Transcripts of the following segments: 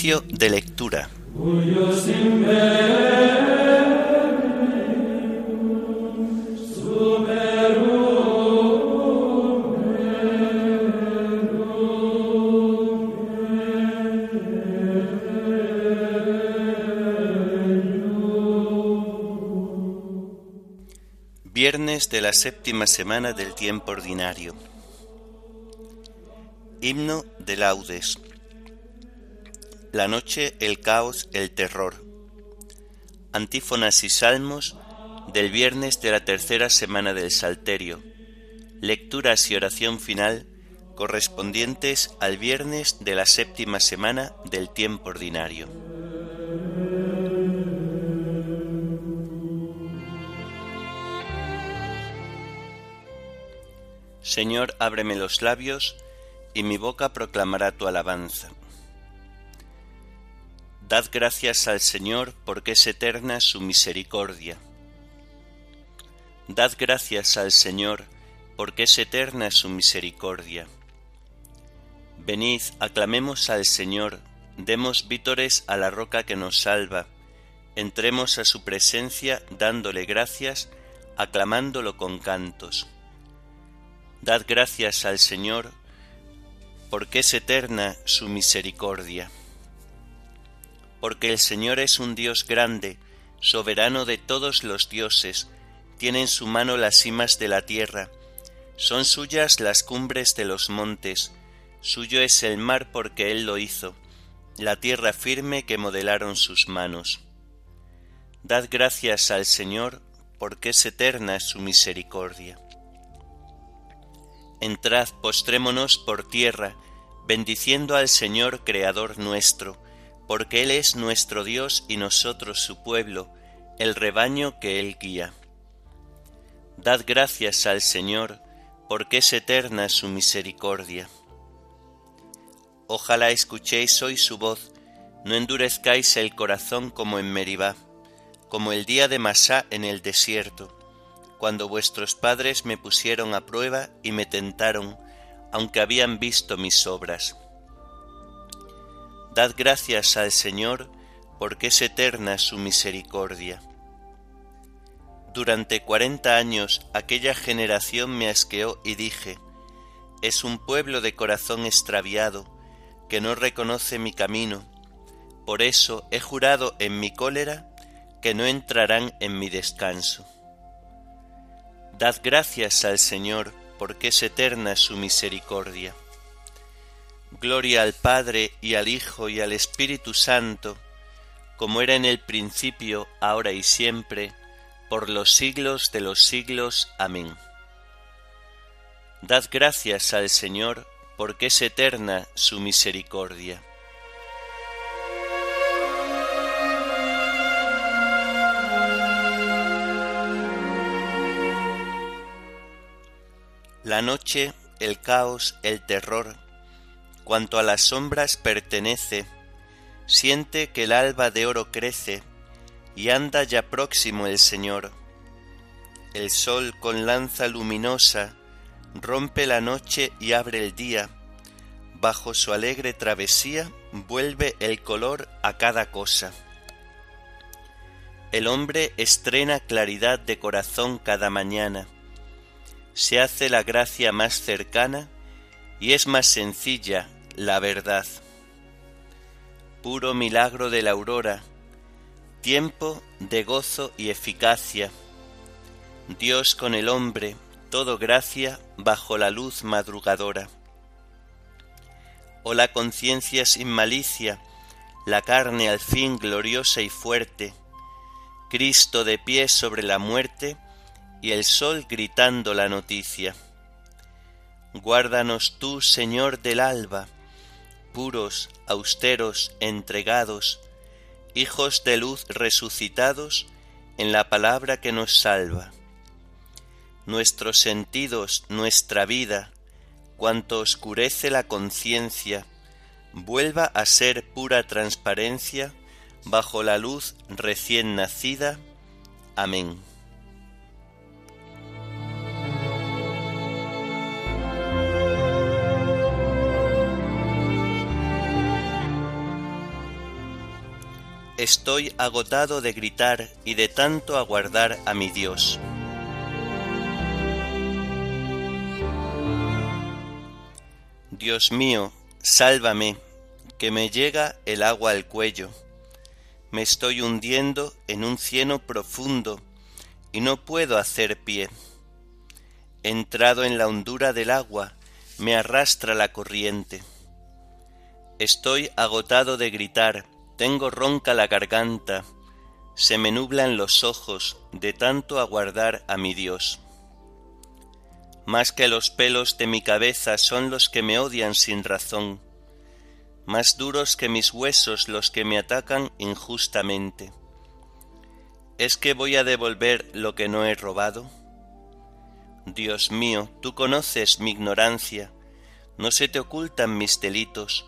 De lectura. Viernes de la séptima semana del tiempo ordinario. Himno de laudes. La noche, el caos, el terror. Antífonas y salmos del viernes de la tercera semana del Salterio. Lecturas y oración final correspondientes al viernes de la séptima semana del tiempo ordinario. Señor, ábreme los labios, y mi boca proclamará tu alabanza. Dad gracias al Señor porque es eterna su misericordia. Dad gracias al Señor porque es eterna su misericordia. Venid, aclamemos al Señor, demos vítores a la roca que nos salva, entremos a su presencia dándole gracias, aclamándolo con cantos. Dad gracias al Señor porque es eterna su misericordia porque el Señor es un Dios grande, soberano de todos los dioses, tiene en su mano las cimas de la tierra, son suyas las cumbres de los montes, suyo es el mar porque Él lo hizo, la tierra firme que modelaron sus manos. Dad gracias al Señor, porque es eterna su misericordia. Entrad, postrémonos por tierra, bendiciendo al Señor Creador nuestro, porque Él es nuestro Dios y nosotros su pueblo, el rebaño que Él guía. Dad gracias al Señor, porque es eterna su misericordia. Ojalá escuchéis hoy su voz, no endurezcáis el corazón como en Meribá, como el día de Masá en el desierto, cuando vuestros padres me pusieron a prueba y me tentaron, aunque habían visto mis obras Dad gracias al Señor, porque es eterna su misericordia. Durante cuarenta años aquella generación me asqueó y dije, es un pueblo de corazón extraviado, que no reconoce mi camino, por eso he jurado en mi cólera que no entrarán en mi descanso. Dad gracias al Señor, porque es eterna su misericordia. Gloria al Padre y al Hijo y al Espíritu Santo, como era en el principio, ahora y siempre, por los siglos de los siglos. Amén. Dad gracias al Señor, porque es eterna su misericordia. La noche, el caos, el terror, cuanto a las sombras pertenece, siente que el alba de oro crece, y anda ya próximo el Señor. El sol con lanza luminosa rompe la noche y abre el día, bajo su alegre travesía vuelve el color a cada cosa. El hombre estrena claridad de corazón cada mañana, se hace la gracia más cercana y es más sencilla la verdad. Puro milagro de la aurora, tiempo de gozo y eficacia. Dios con el hombre, todo gracia bajo la luz madrugadora. Oh la conciencia sin malicia, la carne al fin gloriosa y fuerte, Cristo de pie sobre la muerte y el sol gritando la noticia. Guárdanos tú, Señor del alba, puros, austeros, entregados, hijos de luz resucitados en la palabra que nos salva. Nuestros sentidos, nuestra vida, cuanto oscurece la conciencia, vuelva a ser pura transparencia bajo la luz recién nacida. Amén. Estoy agotado de gritar y de tanto aguardar a mi Dios. Dios mío, sálvame, que me llega el agua al cuello. Me estoy hundiendo en un cieno profundo y no puedo hacer pie. Entrado en la hondura del agua, me arrastra la corriente. Estoy agotado de gritar, tengo ronca la garganta, se me nublan los ojos de tanto aguardar a mi Dios. Más que los pelos de mi cabeza son los que me odian sin razón, más duros que mis huesos los que me atacan injustamente. ¿Es que voy a devolver lo que no he robado? Dios mío, tú conoces mi ignorancia, no se te ocultan mis delitos,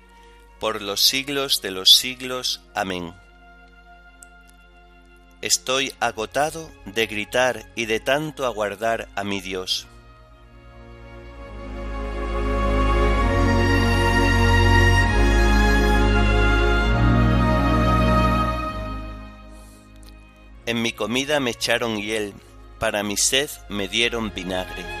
por los siglos de los siglos. Amén. Estoy agotado de gritar y de tanto aguardar a mi Dios. En mi comida me echaron hiel para mi sed me dieron vinagre.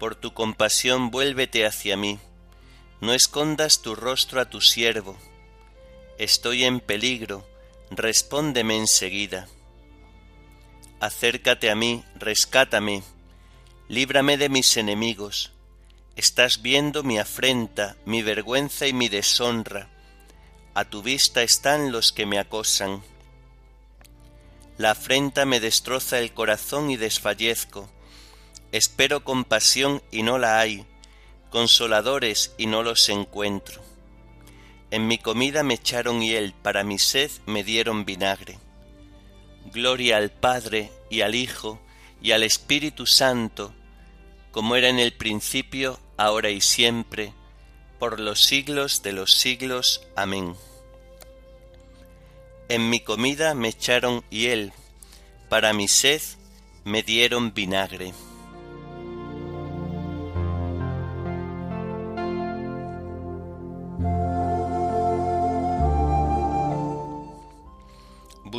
Por tu compasión vuélvete hacia mí. No escondas tu rostro a tu siervo. Estoy en peligro, respóndeme enseguida. Acércate a mí, rescátame, líbrame de mis enemigos Estás viendo mi afrenta, mi vergüenza y mi deshonra. A tu vista están los que me acosan. La afrenta me destroza el corazón y desfallezco. Espero compasión y no la hay, consoladores y no los encuentro. En mi comida me echaron hiel, para mi sed me dieron vinagre. Gloria al Padre y al Hijo y al Espíritu Santo, como era en el principio, ahora y siempre, por los siglos de los siglos. Amén. En mi comida me echaron hiel, para mi sed me dieron vinagre.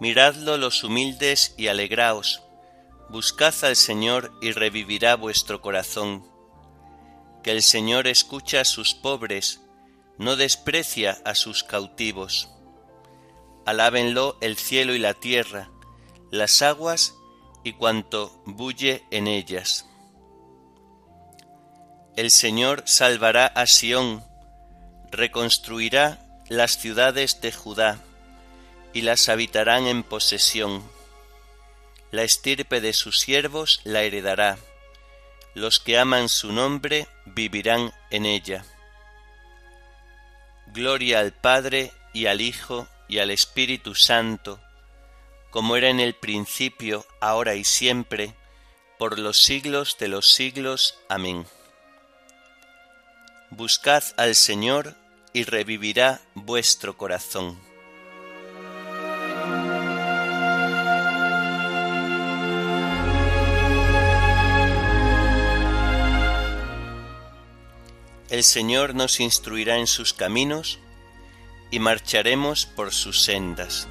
Miradlo los humildes y alegraos, buscad al Señor y revivirá vuestro corazón. Que el Señor escucha a sus pobres, no desprecia a sus cautivos. Alábenlo el cielo y la tierra, las aguas y cuanto bulle en ellas. El Señor salvará a Sión, reconstruirá las ciudades de Judá y las habitarán en posesión. La estirpe de sus siervos la heredará. Los que aman su nombre vivirán en ella. Gloria al Padre y al Hijo y al Espíritu Santo, como era en el principio, ahora y siempre, por los siglos de los siglos. Amén. Buscad al Señor y revivirá vuestro corazón. El Señor nos instruirá en sus caminos y marcharemos por sus sendas.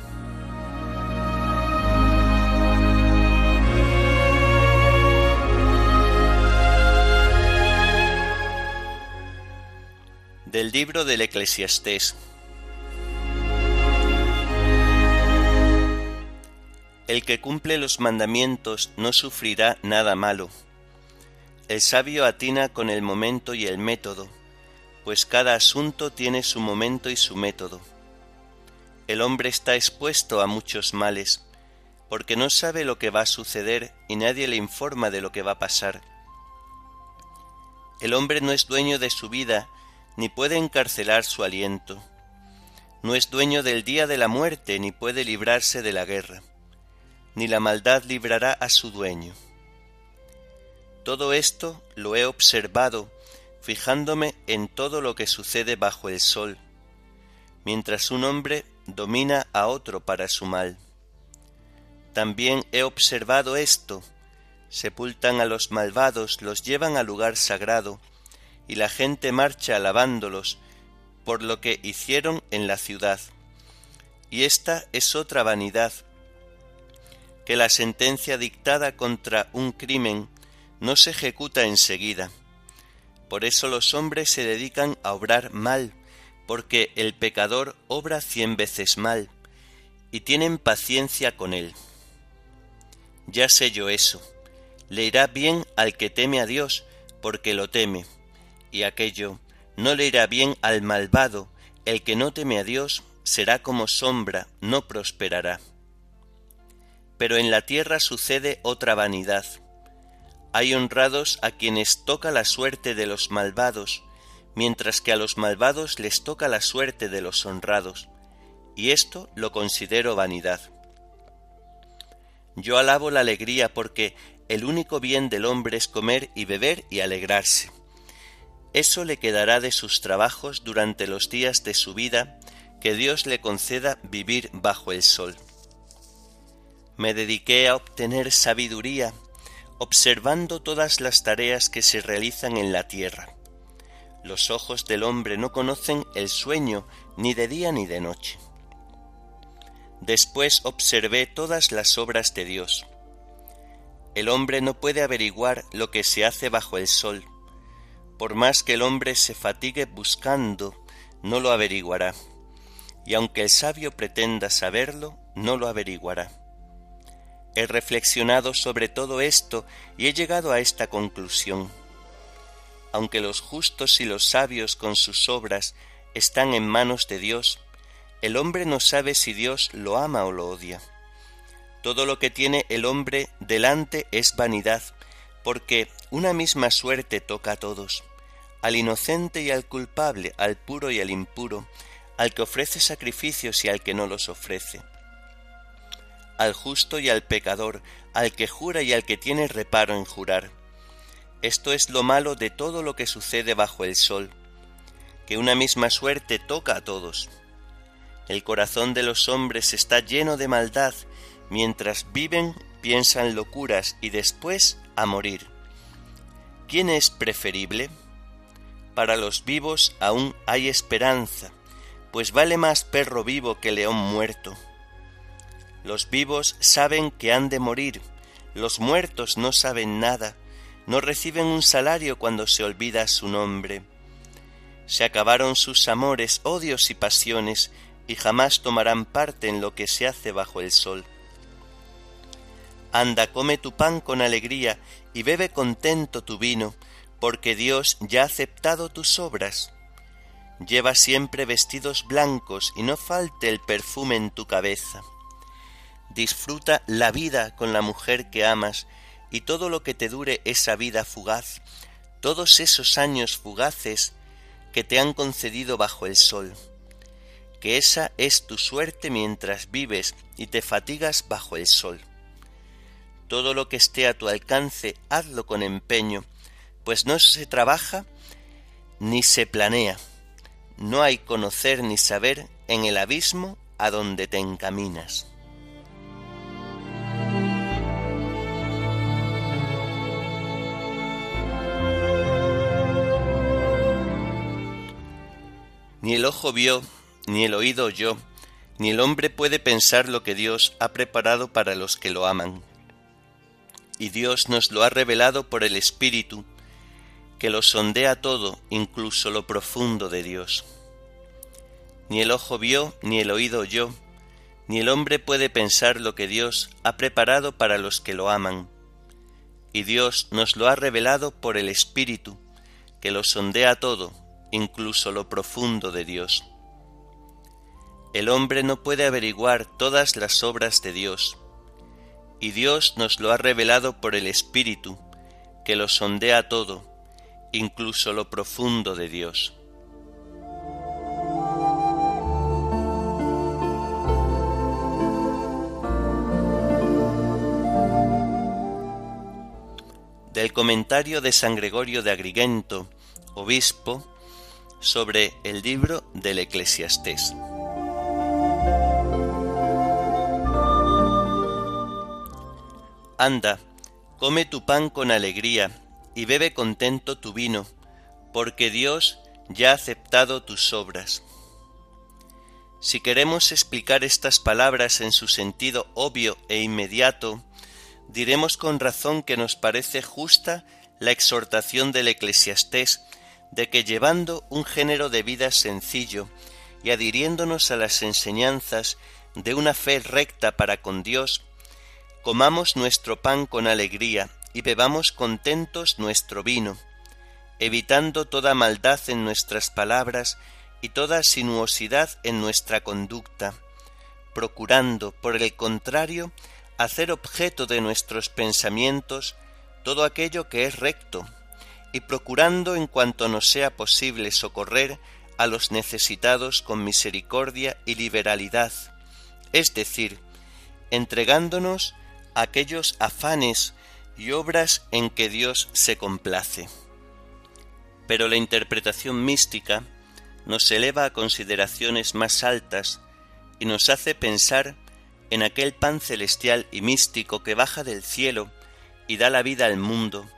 Del libro del Eclesiastés. El que cumple los mandamientos no sufrirá nada malo. El sabio atina con el momento y el método, pues cada asunto tiene su momento y su método. El hombre está expuesto a muchos males, porque no sabe lo que va a suceder y nadie le informa de lo que va a pasar. El hombre no es dueño de su vida, ni puede encarcelar su aliento. No es dueño del día de la muerte, ni puede librarse de la guerra. Ni la maldad librará a su dueño. Todo esto lo he observado, fijándome en todo lo que sucede bajo el sol, mientras un hombre domina a otro para su mal. También he observado esto, sepultan a los malvados, los llevan al lugar sagrado, y la gente marcha alabándolos por lo que hicieron en la ciudad. Y esta es otra vanidad, que la sentencia dictada contra un crimen no se ejecuta enseguida. Por eso los hombres se dedican a obrar mal, porque el pecador obra cien veces mal, y tienen paciencia con él. Ya sé yo eso, le irá bien al que teme a Dios, porque lo teme, y aquello no le irá bien al malvado, el que no teme a Dios será como sombra, no prosperará. Pero en la tierra sucede otra vanidad. Hay honrados a quienes toca la suerte de los malvados, mientras que a los malvados les toca la suerte de los honrados, y esto lo considero vanidad. Yo alabo la alegría porque el único bien del hombre es comer y beber y alegrarse eso le quedará de sus trabajos durante los días de su vida que Dios le conceda vivir bajo el sol. Me dediqué a obtener sabiduría, observando todas las tareas que se realizan en la tierra. Los ojos del hombre no conocen el sueño ni de día ni de noche. Después observé todas las obras de Dios. El hombre no puede averiguar lo que se hace bajo el sol, por más que el hombre se fatigue buscando, no lo averiguará, y aunque el sabio pretenda saberlo, no lo averiguará. He reflexionado sobre todo esto y he llegado a esta conclusión. Aunque los justos y los sabios con sus obras están en manos de Dios, el hombre no sabe si Dios lo ama o lo odia. Todo lo que tiene el hombre delante es vanidad, porque una misma suerte toca a todos, al inocente y al culpable, al puro y al impuro, al que ofrece sacrificios y al que no los ofrece, al justo y al pecador, al que jura y al que tiene reparo en jurar. Esto es lo malo de todo lo que sucede bajo el sol, que una misma suerte toca a todos. El corazón de los hombres está lleno de maldad, mientras viven piensan locuras y después a morir. ¿Quién es preferible? Para los vivos aún hay esperanza, pues vale más perro vivo que león muerto. Los vivos saben que han de morir, los muertos no saben nada, no reciben un salario cuando se olvida su nombre. Se acabaron sus amores, odios y pasiones, y jamás tomarán parte en lo que se hace bajo el sol. Anda, come tu pan con alegría y bebe contento tu vino, porque Dios ya ha aceptado tus obras. Lleva siempre vestidos blancos y no falte el perfume en tu cabeza. Disfruta la vida con la mujer que amas y todo lo que te dure esa vida fugaz, todos esos años fugaces que te han concedido bajo el sol. Que esa es tu suerte mientras vives y te fatigas bajo el sol. Todo lo que esté a tu alcance, hazlo con empeño, pues no se trabaja ni se planea. No hay conocer ni saber en el abismo a donde te encaminas. Ni el ojo vio, ni el oído oyó, ni el hombre puede pensar lo que Dios ha preparado para los que lo aman. Y Dios nos lo ha revelado por el Espíritu, que lo sondea todo, incluso lo profundo de Dios. Ni el ojo vio, ni el oído oyó, ni el hombre puede pensar lo que Dios ha preparado para los que lo aman. Y Dios nos lo ha revelado por el Espíritu, que lo sondea todo, incluso lo profundo de Dios. El hombre no puede averiguar todas las obras de Dios, y Dios nos lo ha revelado por el Espíritu, que lo sondea todo, incluso lo profundo de Dios. Del comentario de San Gregorio de Agrigento, obispo, sobre el libro del Eclesiastés. Anda, come tu pan con alegría y bebe contento tu vino, porque Dios ya ha aceptado tus obras. Si queremos explicar estas palabras en su sentido obvio e inmediato, diremos con razón que nos parece justa la exhortación del eclesiastés de que llevando un género de vida sencillo y adhiriéndonos a las enseñanzas de una fe recta para con Dios, comamos nuestro pan con alegría y bebamos contentos nuestro vino, evitando toda maldad en nuestras palabras y toda sinuosidad en nuestra conducta, procurando, por el contrario, hacer objeto de nuestros pensamientos todo aquello que es recto, y procurando en cuanto nos sea posible socorrer a los necesitados con misericordia y liberalidad, es decir, entregándonos a aquellos afanes y obras en que Dios se complace. Pero la interpretación mística nos eleva a consideraciones más altas y nos hace pensar en aquel pan celestial y místico que baja del cielo y da la vida al mundo,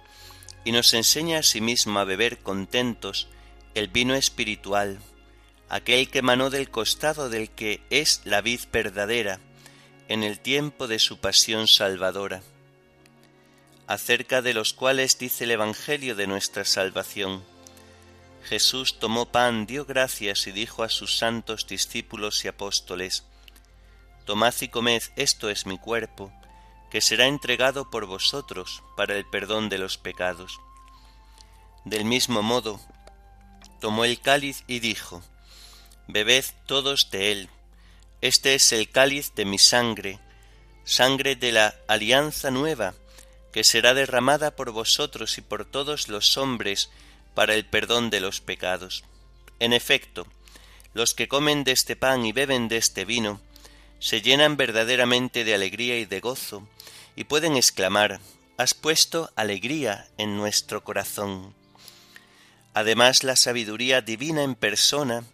y nos enseña asimismo a beber contentos el vino espiritual, aquel que emanó del costado del que es la vid verdadera, en el tiempo de su pasión salvadora, acerca de los cuales dice el Evangelio de nuestra salvación. Jesús tomó pan, dio gracias y dijo a sus santos discípulos y apóstoles, Tomad y comed, esto es mi cuerpo, que será entregado por vosotros para el perdón de los pecados. Del mismo modo, tomó el cáliz y dijo, Bebed todos de él, este es el cáliz de mi sangre, sangre de la alianza nueva, que será derramada por vosotros y por todos los hombres para el perdón de los pecados. En efecto, los que comen de este pan y beben de este vino, se llenan verdaderamente de alegría y de gozo, y pueden exclamar, Has puesto alegría en nuestro corazón. Además, la sabiduría divina en persona,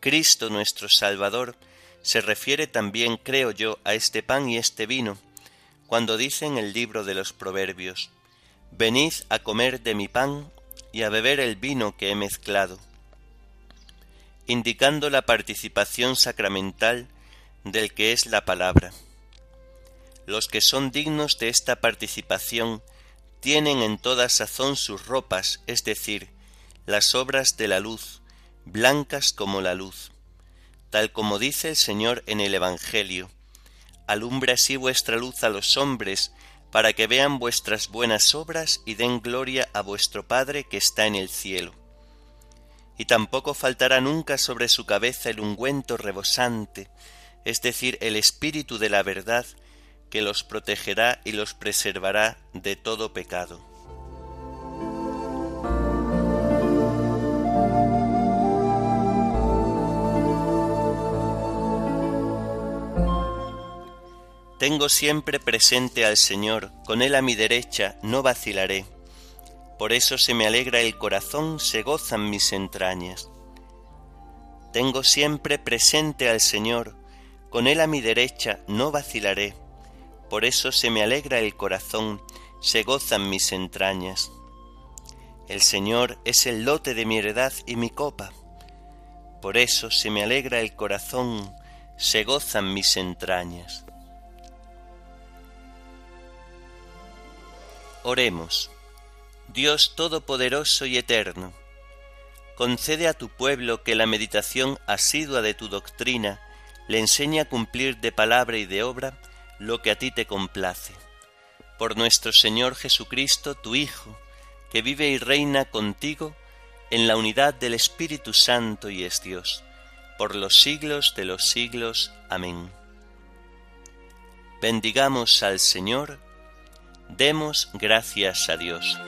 Cristo nuestro Salvador, se refiere también, creo yo, a este pan y este vino, cuando dice en el libro de los Proverbios, Venid a comer de mi pan y a beber el vino que he mezclado, indicando la participación sacramental del que es la palabra. Los que son dignos de esta participación tienen en toda sazón sus ropas, es decir, las obras de la luz, blancas como la luz, tal como dice el Señor en el Evangelio. Alumbra así vuestra luz a los hombres, para que vean vuestras buenas obras y den gloria a vuestro Padre que está en el cielo. y tampoco faltará nunca sobre su cabeza el ungüento rebosante, es decir, el Espíritu de la verdad, que los protegerá y los preservará de todo pecado. Tengo siempre presente al Señor, con Él a mi derecha, no vacilaré. Por eso se me alegra el corazón, se gozan mis entrañas. Tengo siempre presente al Señor, con Él a mi derecha, no vacilaré. Por eso se me alegra el corazón, se gozan mis entrañas. El Señor es el lote de mi heredad y mi copa. Por eso se me alegra el corazón, se gozan mis entrañas. Oremos. Dios Todopoderoso y Eterno, concede a tu pueblo que la meditación asidua de tu doctrina le enseñe a cumplir de palabra y de obra lo que a ti te complace. Por nuestro Señor Jesucristo, tu Hijo, que vive y reina contigo en la unidad del Espíritu Santo y es Dios, por los siglos de los siglos. Amén. Bendigamos al Señor, Demos gracias a Dios.